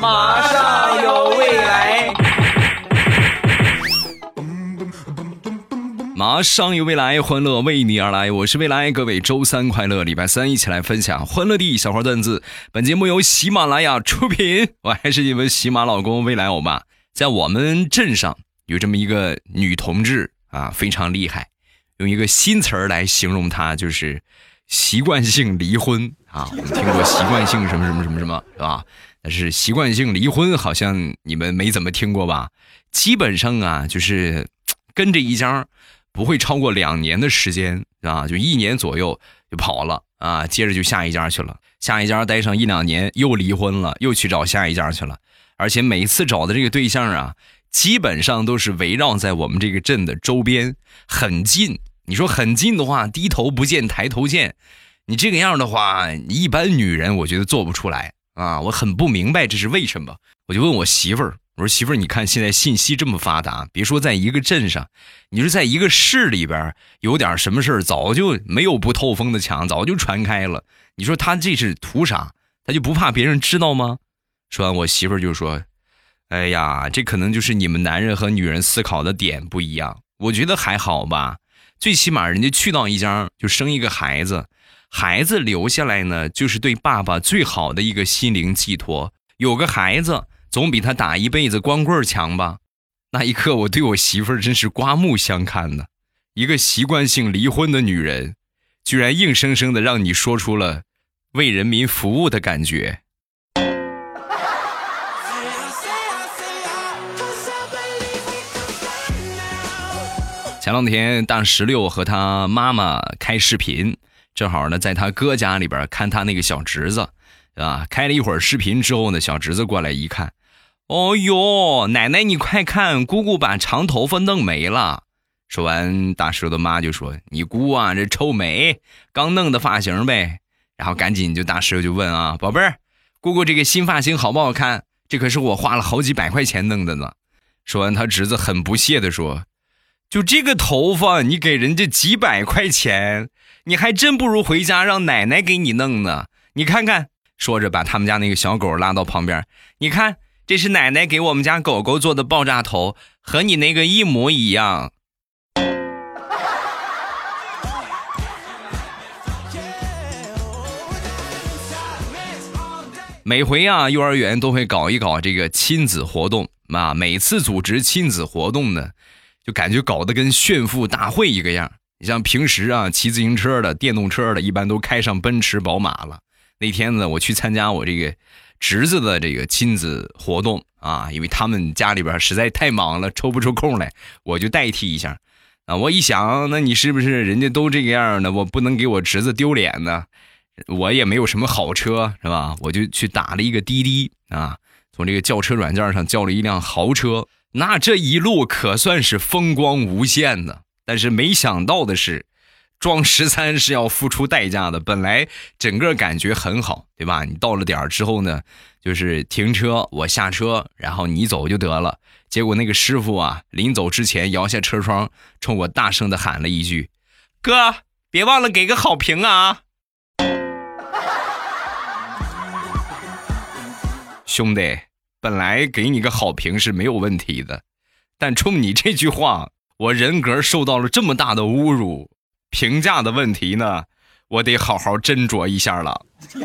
马上有未来，马上有未来，欢乐为你而来。我是未来，各位周三快乐，礼拜三一起来分享欢乐的小花段子。本节目由喜马拉雅出品，我还是你们喜马老公未来欧巴。在我们镇上有这么一个女同志啊，非常厉害，用一个新词儿来形容她，就是习惯性离婚啊。我们听过习惯性什么什么什么什么，是吧？是习惯性离婚好像你们没怎么听过吧？基本上啊，就是跟着一家。不会超过两年的时间啊，就一年左右就跑了啊，接着就下一家去了，下一家待上一两年又离婚了，又去找下一家去了，而且每次找的这个对象啊，基本上都是围绕在我们这个镇的周边，很近。你说很近的话，低头不见抬头见，你这个样的话，一般女人我觉得做不出来啊，我很不明白这是为什么，我就问我媳妇儿。我说媳妇儿，你看现在信息这么发达，别说在一个镇上，你说在一个市里边有点什么事儿，早就没有不透风的墙，早就传开了。你说他这是图啥？他就不怕别人知道吗？说完，我媳妇儿就说：“哎呀，这可能就是你们男人和女人思考的点不一样。我觉得还好吧，最起码人家去到一家就生一个孩子，孩子留下来呢，就是对爸爸最好的一个心灵寄托。有个孩子。”总比他打一辈子光棍强吧？那一刻，我对我媳妇儿真是刮目相看呢。一个习惯性离婚的女人，居然硬生生的让你说出了为人民服务的感觉。前两天，大石榴和他妈妈开视频，正好呢，在他哥家里边看他那个小侄子，啊，开了一会儿视频之后呢，小侄子过来一看。哦哟，奶奶你快看，姑姑把长头发弄没了。说完，大石头的妈就说：“你姑啊，这臭美，刚弄的发型呗。”然后赶紧就大石头就问啊：“宝贝儿，姑姑这个新发型好不好看？这可是我花了好几百块钱弄的呢。”说完，他侄子很不屑的说：“就这个头发，你给人家几百块钱，你还真不如回家让奶奶给你弄呢。你看看。”说着，把他们家那个小狗拉到旁边，你看。这是奶奶给我们家狗狗做的爆炸头，和你那个一模一样。每回啊，幼儿园都会搞一搞这个亲子活动啊。每次组织亲子活动呢，就感觉搞得跟炫富大会一个样。你像平时啊，骑自行车的、电动车的，一般都开上奔驰、宝马了。那天呢，我去参加我这个。侄子的这个亲子活动啊，因为他们家里边实在太忙了，抽不出空来，我就代替一下。啊，我一想，那你是不是人家都这个样呢？我不能给我侄子丢脸呢。我也没有什么好车，是吧？我就去打了一个滴滴啊，从这个叫车软件上叫了一辆豪车。那这一路可算是风光无限的。但是没想到的是。装十三是要付出代价的，本来整个感觉很好，对吧？你到了点儿之后呢，就是停车，我下车，然后你走就得了。结果那个师傅啊，临走之前摇下车窗，冲我大声的喊了一句：“哥，别忘了给个好评啊！” 兄弟，本来给你个好评是没有问题的，但冲你这句话，我人格受到了这么大的侮辱。评价的问题呢，我得好好斟酌一下了。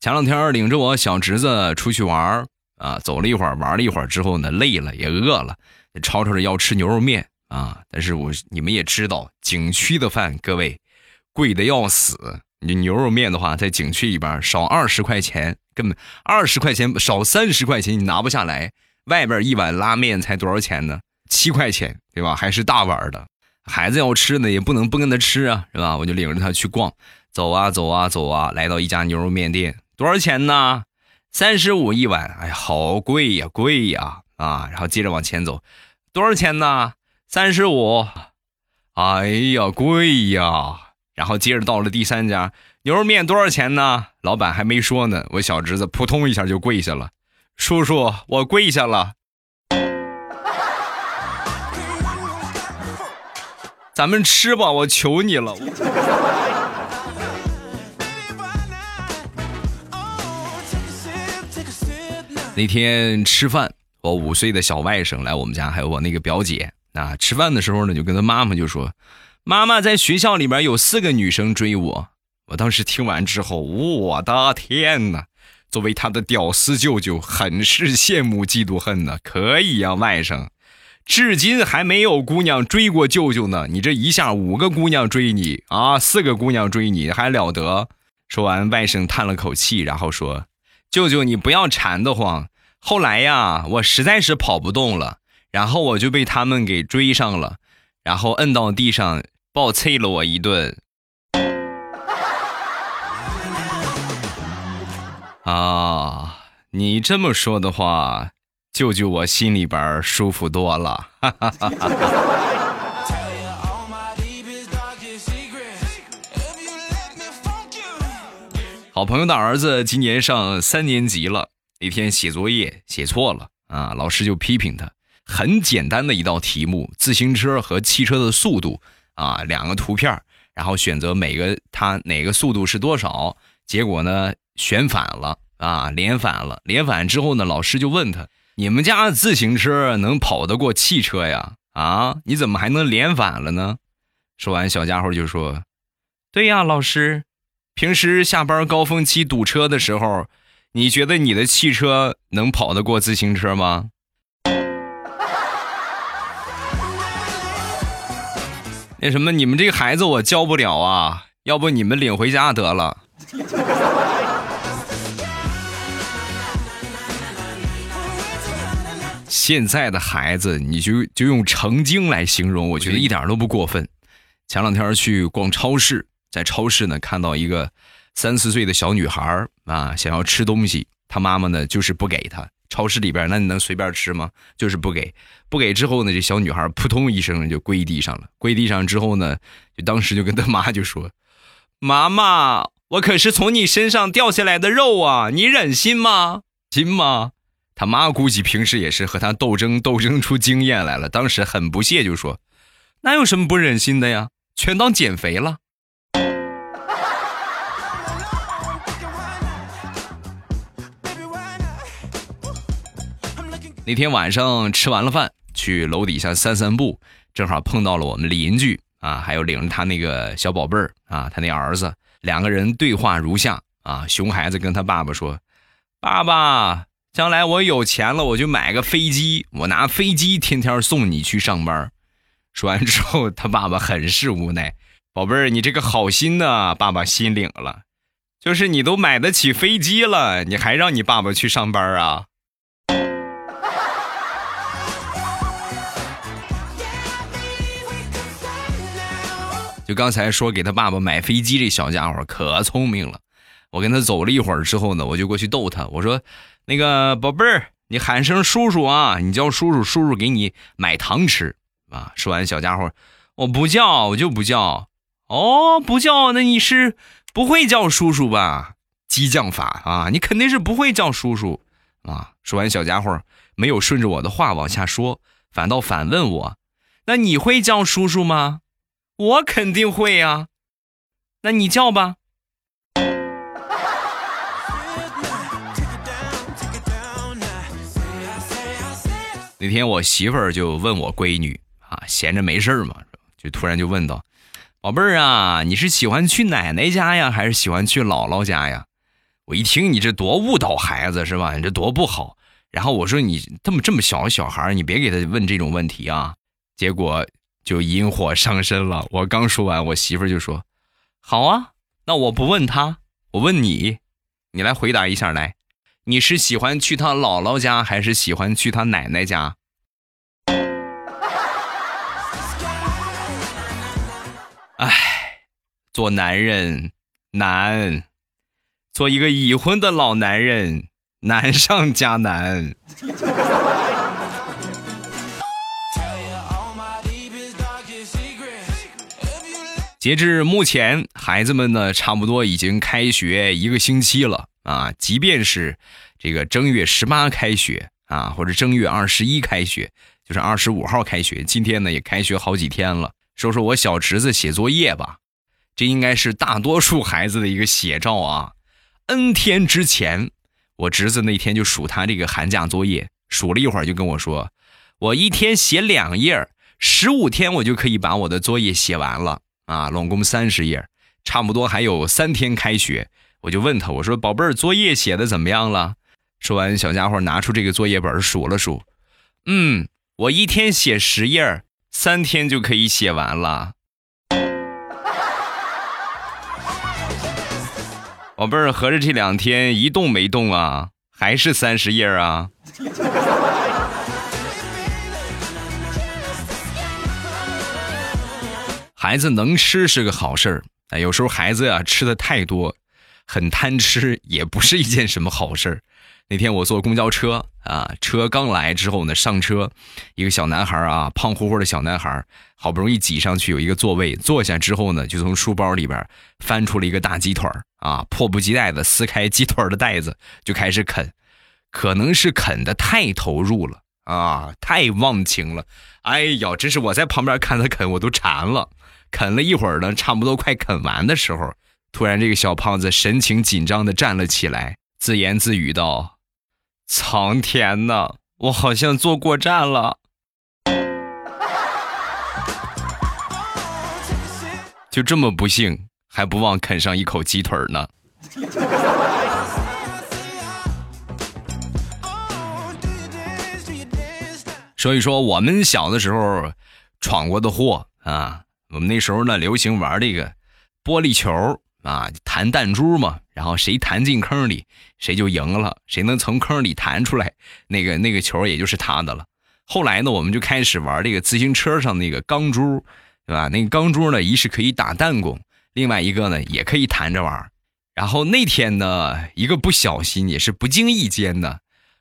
前两天领着我小侄子出去玩啊，走了一会儿，玩了一会儿之后呢，累了也饿了，吵吵着要吃牛肉面啊。但是我你们也知道，景区的饭各位贵的要死。你牛肉面的话，在景区里边少二十块钱，根本二十块钱少三十块钱你拿不下来。外边一碗拉面才多少钱呢？七块钱，对吧？还是大碗的。孩子要吃呢，也不能不跟他吃啊，是吧？我就领着他去逛，走啊走啊走啊，来到一家牛肉面店，多少钱呢？三十五一碗，哎呀，好贵呀，贵呀啊！然后接着往前走，多少钱呢？三十五，哎呀，贵呀！然后接着到了第三家牛肉面多少钱呢？老板还没说呢我小侄子扑通一下就跪下了。叔叔我跪下了。咱们吃吧我求你了。那天吃饭我五岁的小外甥来我们家还有我那个表姐啊吃饭的时候呢就跟他妈妈就说妈妈在学校里边有四个女生追我。”我当时听完之后，我的天哪！作为他的屌丝舅舅，很是羡慕嫉妒恨呢。可以呀，外甥，至今还没有姑娘追过舅舅呢。你这一下五个姑娘追你啊，四个姑娘追你还了得？说完，外甥叹了口气，然后说。舅舅，你不要馋得慌。后来呀，我实在是跑不动了，然后我就被他们给追上了，然后摁到地上暴啐了我一顿。啊，你这么说的话，舅舅我心里边舒服多了。好朋友的儿子今年上三年级了，那天写作业写错了啊，老师就批评他。很简单的一道题目，自行车和汽车的速度啊，两个图片，然后选择每个它哪个速度是多少。结果呢，选反了啊，连反了。连反之后呢，老师就问他：“你们家自行车能跑得过汽车呀？啊，你怎么还能连反了呢？”说完，小家伙就说：“对呀，老师。”平时下班高峰期堵车的时候，你觉得你的汽车能跑得过自行车吗？那什么，你们这孩子我教不了啊，要不你们领回家得了。现在的孩子，你就就用成精来形容，我觉得一点都不过分。前两天去逛超市。在超市呢，看到一个三四岁的小女孩啊，想要吃东西，她妈妈呢就是不给她。超市里边，那你能随便吃吗？就是不给，不给之后呢，这小女孩扑通一声就跪地上了。跪地上之后呢，就当时就跟她妈就说：“妈妈，我可是从你身上掉下来的肉啊，你忍心吗？心吗？”他妈估计平时也是和他斗争，斗争出经验来了。当时很不屑就说：“哪有什么不忍心的呀？全当减肥了。”那天晚上吃完了饭，去楼底下散散步，正好碰到了我们邻居啊，还有领着他那个小宝贝儿啊，他那儿子，两个人对话如下啊：熊孩子跟他爸爸说：“爸爸，将来我有钱了，我就买个飞机，我拿飞机天天送你去上班。”说完之后，他爸爸很是无奈：“宝贝儿，你这个好心呢，爸爸心领了，就是你都买得起飞机了，你还让你爸爸去上班啊？”就刚才说给他爸爸买飞机，这小家伙可聪明了。我跟他走了一会儿之后呢，我就过去逗他，我说：“那个宝贝儿，你喊声叔叔啊，你叫叔叔，叔叔给你买糖吃啊。”说完，小家伙，我不叫，我就不叫。哦，不叫，那你是不会叫叔叔吧？激将法啊，你肯定是不会叫叔叔啊。说完，小家伙没有顺着我的话往下说，反倒反问我：“那你会叫叔叔吗？”我肯定会呀，那你叫吧。那天我媳妇儿就问我闺女啊，闲着没事儿嘛，就突然就问道：“宝贝儿啊，你是喜欢去奶奶家呀，还是喜欢去姥姥家呀？”我一听你这多误导孩子是吧？你这多不好。然后我说你这么这么小的小孩你别给他问这种问题啊。结果。就引火上身了。我刚说完，我媳妇就说：“好啊，那我不问他，我问你，你来回答一下来，你是喜欢去他姥姥家，还是喜欢去他奶奶家？” 哎，做男人难，做一个已婚的老男人难上加难。截至目前，孩子们呢，差不多已经开学一个星期了啊。即便是这个正月十八开学啊，或者正月二十一开学，就是二十五号开学，今天呢也开学好几天了。说说我小侄子写作业吧，这应该是大多数孩子的一个写照啊。N 天之前，我侄子那天就数他这个寒假作业，数了一会儿就跟我说，我一天写两页，十五天我就可以把我的作业写完了啊，拢共三十页，差不多还有三天开学。我就问他，我说宝贝儿，作业写的怎么样了？说完，小家伙拿出这个作业本数了数，嗯，我一天写十页，三天就可以写完了。宝贝儿，合着这两天一动没动啊？还是三十页啊？孩子能吃是个好事儿，哎，有时候孩子呀吃的太多，很贪吃，也不是一件什么好事儿。那天我坐公交车啊，车刚来之后呢，上车，一个小男孩啊，胖乎乎的小男孩，好不容易挤上去有一个座位，坐下之后呢，就从书包里边翻出了一个大鸡腿啊，迫不及待的撕开鸡腿的袋子就开始啃，可能是啃的太投入了啊，太忘情了，哎呀，真是我在旁边看他啃我都馋了，啃了一会儿呢，差不多快啃完的时候，突然这个小胖子神情紧张的站了起来，自言自语道。苍天呐，我好像坐过站了，就这么不幸，还不忘啃上一口鸡腿呢。所以说，我们小的时候闯过的祸啊，我们那时候呢流行玩这个玻璃球。啊，弹弹珠嘛，然后谁弹进坑里，谁就赢了。谁能从坑里弹出来，那个那个球也就是他的了。后来呢，我们就开始玩这个自行车上那个钢珠，对吧？那个钢珠呢，一是可以打弹弓，另外一个呢也可以弹着玩。然后那天呢，一个不小心，也是不经意间的，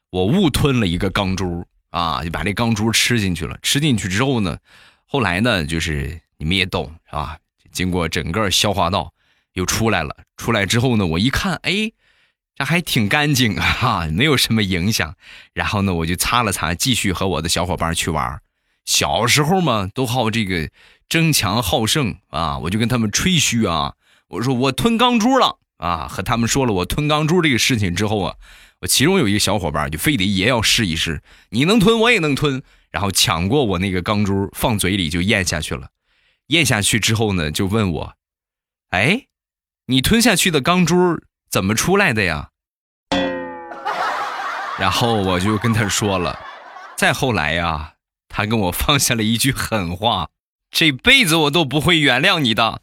我误吞了一个钢珠啊，就把这钢珠吃进去了。吃进去之后呢，后来呢，就是你们也懂是吧？经过整个消化道。又出来了，出来之后呢，我一看，哎，这还挺干净啊，没有什么影响。然后呢，我就擦了擦，继续和我的小伙伴去玩。小时候嘛，都好这个争强好胜啊，我就跟他们吹嘘啊，我说我吞钢珠了啊，和他们说了我吞钢珠这个事情之后啊，我其中有一个小伙伴就非得也要试一试，你能吞我也能吞，然后抢过我那个钢珠放嘴里就咽下去了。咽下去之后呢，就问我，哎。你吞下去的钢珠怎么出来的呀？然后我就跟他说了，再后来呀，他跟我放下了一句狠话：这辈子我都不会原谅你的。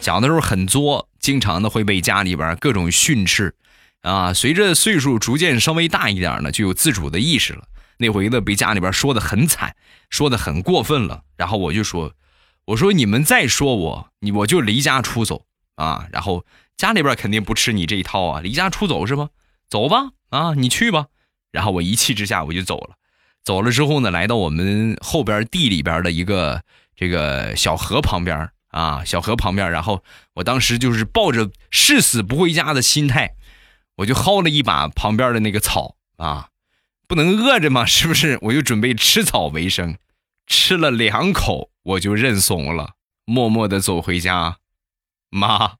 小的时候很作，经常的会被家里边各种训斥，啊，随着岁数逐渐稍微大一点呢，就有自主的意识了。那回呢，被家里边说的很惨，说的很过分了。然后我就说：“我说你们再说我，你我就离家出走啊！”然后家里边肯定不吃你这一套啊，离家出走是吗？走吧，啊，你去吧。然后我一气之下我就走了。走了之后呢，来到我们后边地里边的一个这个小河旁边啊，小河旁边。然后我当时就是抱着誓死不回家的心态，我就薅了一把旁边的那个草啊。不能饿着吗？是不是？我就准备吃草为生，吃了两口我就认怂了，默默的走回家。妈，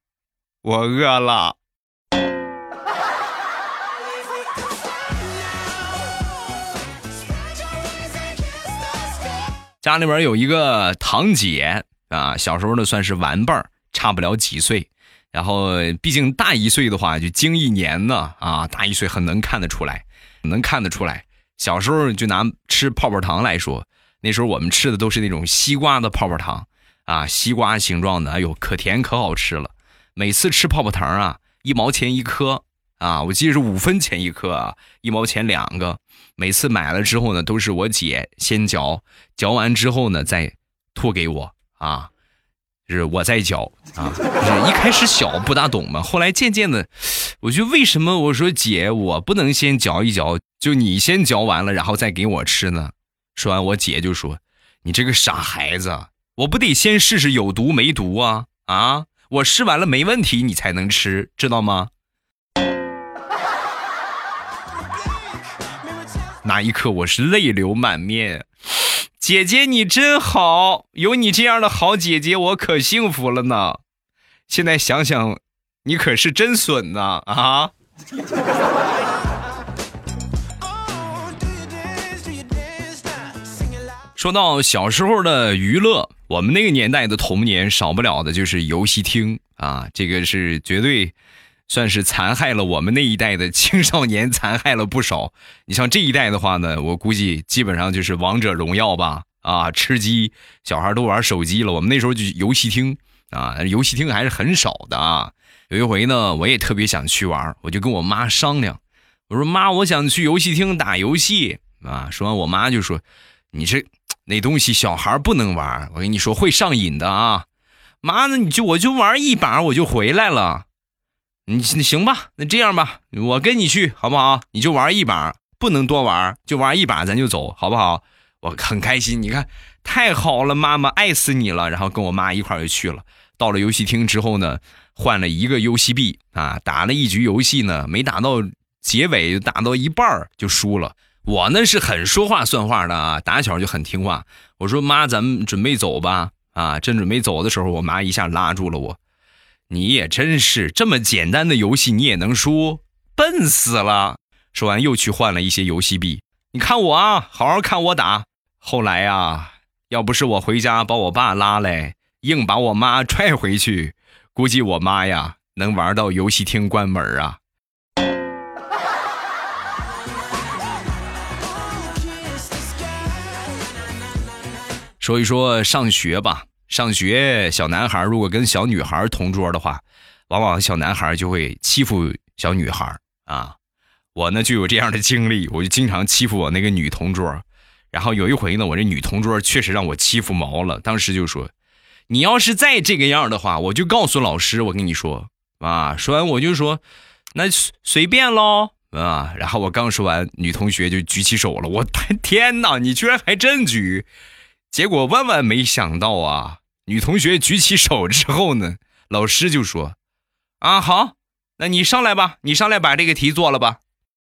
我饿了。家里边有一个堂姐啊，小时候呢算是玩伴儿，差不了几岁。然后毕竟大一岁的话就经一年呢啊，大一岁很能看得出来。能看得出来，小时候就拿吃泡泡糖来说，那时候我们吃的都是那种西瓜的泡泡糖啊，西瓜形状的，哎呦，可甜可好吃了。每次吃泡泡糖啊，一毛钱一颗啊，我记得是五分钱一颗啊，一毛钱两个。每次买了之后呢，都是我姐先嚼，嚼完之后呢再吐给我啊。是我在嚼啊，是一开始小不大懂嘛，后来渐渐的，我就为什么我说姐，我不能先嚼一嚼，就你先嚼完了，然后再给我吃呢？说完，我姐就说：“你这个傻孩子，我不得先试试有毒没毒啊？啊，我试完了没问题，你才能吃，知道吗？” 那一刻，我是泪流满面。姐姐你真好，有你这样的好姐姐，我可幸福了呢。现在想想，你可是真损呐啊！说到小时候的娱乐，我们那个年代的童年少不了的就是游戏厅啊，这个是绝对算是残害了我们那一代的青少年，残害了不少。你像这一代的话呢，我估计基本上就是王者荣耀吧，啊，吃鸡，小孩都玩手机了。我们那时候就游戏厅。啊，游戏厅还是很少的啊。有一回呢，我也特别想去玩，我就跟我妈商量，我说妈，我想去游戏厅打游戏啊。说完，我妈就说：“你这那东西小孩不能玩，我跟你说会上瘾的啊。”妈，那你就我就玩一把我就回来了。你行吧，那这样吧，我跟你去好不好？你就玩一把，不能多玩，就玩一把咱就走，好不好？我很开心，你看太好了，妈妈爱死你了。然后跟我妈一块就去了。到了游戏厅之后呢，换了一个游戏币啊，打了一局游戏呢，没打到结尾，打到一半就输了。我呢是很说话算话的啊，打小就很听话。我说妈，咱们准备走吧。啊，正准备走的时候，我妈一下拉住了我。你也真是这么简单的游戏你也能输，笨死了。说完又去换了一些游戏币。你看我啊，好好看我打。后来呀，要不是我回家把我爸拉来。硬把我妈拽回去，估计我妈呀能玩到游戏厅关门啊。说一说上学吧，上学小男孩如果跟小女孩同桌的话，往往小男孩就会欺负小女孩啊。我呢就有这样的经历，我就经常欺负我那个女同桌。然后有一回呢，我这女同桌确实让我欺负毛了，当时就说。你要是再这个样的话，我就告诉老师。我跟你说啊，说完我就说，那随便喽啊。然后我刚说完，女同学就举起手了。我天哪，你居然还真举！结果万万没想到啊，女同学举起手之后呢，老师就说：“啊，好，那你上来吧，你上来把这个题做了吧。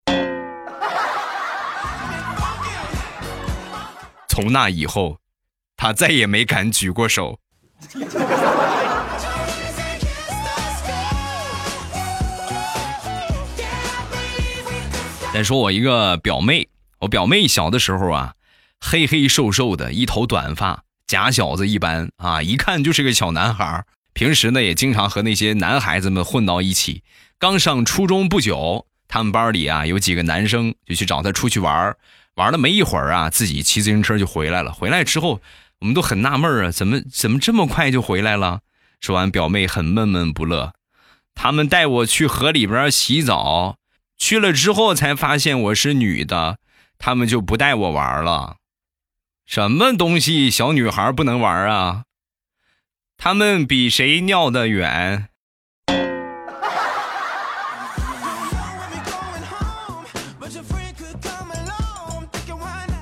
”从那以后，他再也没敢举过手。再说我一个表妹，我表妹小的时候啊，黑黑瘦瘦的，一头短发，假小子一般啊，一看就是个小男孩。平时呢，也经常和那些男孩子们混到一起。刚上初中不久，他们班里啊有几个男生就去找他出去玩，玩了没一会儿啊，自己骑自行车就回来了。回来之后。我们都很纳闷啊，怎么怎么这么快就回来了？说完，表妹很闷闷不乐。他们带我去河里边洗澡，去了之后才发现我是女的，他们就不带我玩了。什么东西，小女孩不能玩啊？他们比谁尿得远？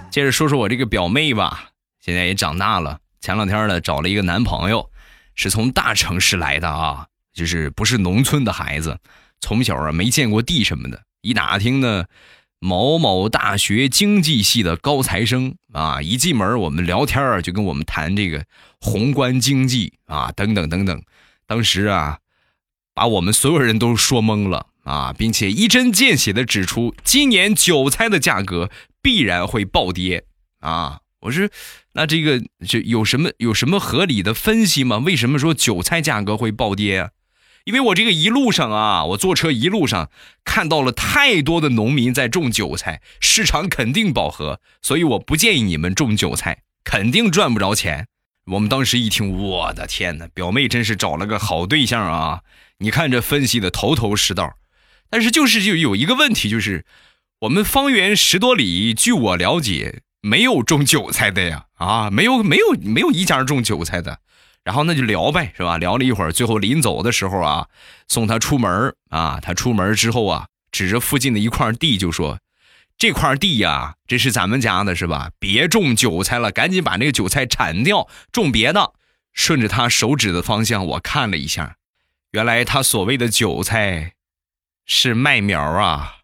接着说说我这个表妹吧。现在也长大了，前两天呢找了一个男朋友，是从大城市来的啊，就是不是农村的孩子，从小啊没见过地什么的。一打听呢，某某大学经济系的高材生啊，一进门我们聊天啊就跟我们谈这个宏观经济啊等等等等，当时啊把我们所有人都说懵了啊，并且一针见血的指出今年韭菜的价格必然会暴跌啊。我说，那这个就有什么有什么合理的分析吗？为什么说韭菜价格会暴跌啊？因为我这个一路上啊，我坐车一路上看到了太多的农民在种韭菜，市场肯定饱和，所以我不建议你们种韭菜，肯定赚不着钱。我们当时一听，我的天哪，表妹真是找了个好对象啊！你看这分析的头头是道，但是就是就有一个问题，就是我们方圆十多里，据我了解。没有种韭菜的呀，啊，没有没有没有一家种韭菜的，然后那就聊呗，是吧？聊了一会儿，最后临走的时候啊，送他出门啊，他出门之后啊，指着附近的一块地就说：“这块地呀，这是咱们家的，是吧？别种韭菜了，赶紧把那个韭菜铲掉，种别的。”顺着他手指的方向，我看了一下，原来他所谓的韭菜是麦苗啊。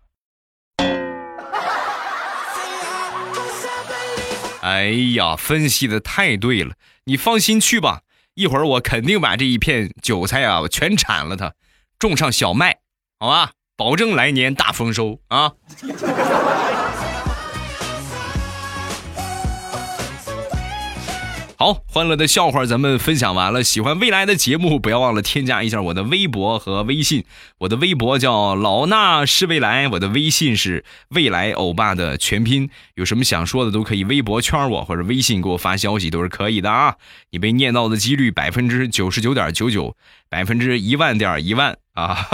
哎呀，分析的太对了，你放心去吧，一会儿我肯定把这一片韭菜啊我全铲了它，种上小麦，好吧，保证来年大丰收啊。好，欢乐的笑话咱们分享完了。喜欢未来的节目，不要忘了添加一下我的微博和微信。我的微博叫老衲是未来，我的微信是未来欧巴的全拼。有什么想说的都可以微博圈我，或者微信给我发消息都是可以的啊。你被念到的几率百分之九十九点九九，百分之一万点一万啊！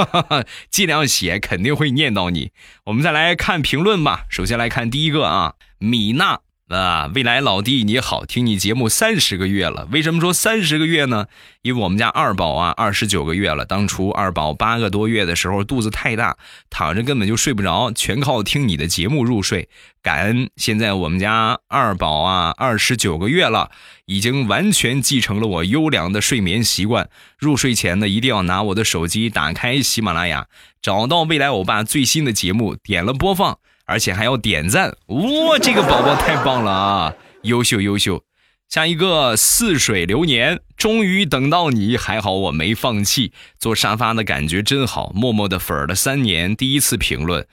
尽量写，肯定会念到你。我们再来看评论吧。首先来看第一个啊，米娜。啊，未来老弟你好，听你节目三十个月了。为什么说三十个月呢？因为我们家二宝啊，二十九个月了。当初二宝八个多月的时候，肚子太大，躺着根本就睡不着，全靠听你的节目入睡。感恩现在我们家二宝啊，二十九个月了，已经完全继承了我优良的睡眠习惯。入睡前呢，一定要拿我的手机打开喜马拉雅，找到未来欧巴最新的节目，点了播放。而且还要点赞，哇，这个宝宝太棒了啊！优秀优秀，下一个似水流年，终于等到你，还好我没放弃。坐沙发的感觉真好，默默的粉了三年，第一次评论。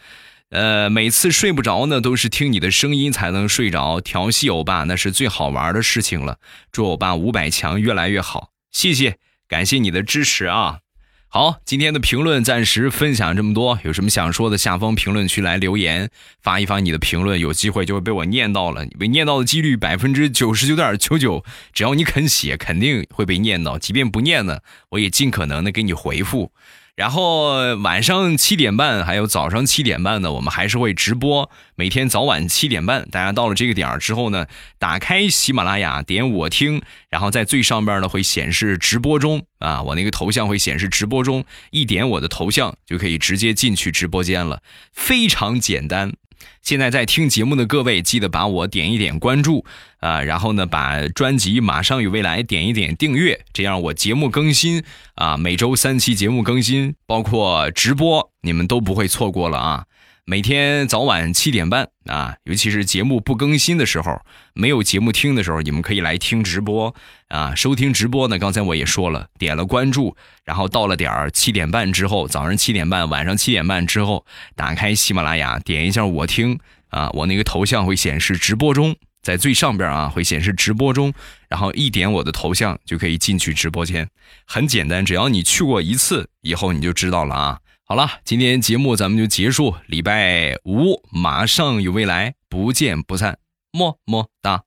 呃，每次睡不着呢，都是听你的声音才能睡着。调戏欧巴那是最好玩的事情了。祝欧巴五百强越来越好，谢谢，感谢你的支持啊！好，今天的评论暂时分享这么多。有什么想说的，下方评论区来留言，发一发你的评论，有机会就会被我念到了。被念到的几率百分之九十九点九九，只要你肯写，肯定会被念到。即便不念呢，我也尽可能的给你回复。然后晚上七点半，还有早上七点半呢，我们还是会直播。每天早晚七点半，大家到了这个点儿之后呢，打开喜马拉雅，点我听，然后在最上边呢会显示直播中啊，我那个头像会显示直播中，一点我的头像就可以直接进去直播间了，非常简单。现在在听节目的各位，记得把我点一点关注啊，然后呢，把专辑《马上与未来》点一点订阅，这样我节目更新啊，每周三期节目更新，包括直播，你们都不会错过了啊。每天早晚七点半啊，尤其是节目不更新的时候，没有节目听的时候，你们可以来听直播啊。收听直播呢，刚才我也说了，点了关注，然后到了点儿七点半之后，早上七点半、晚上七点半之后，打开喜马拉雅，点一下我听啊，我那个头像会显示直播中，在最上边啊会显示直播中，然后一点我的头像就可以进去直播间，很简单，只要你去过一次，以后你就知道了啊。好了，今天节目咱们就结束。礼拜五马上有未来，不见不散，么么哒。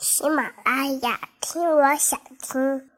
喜马拉雅，听我想听。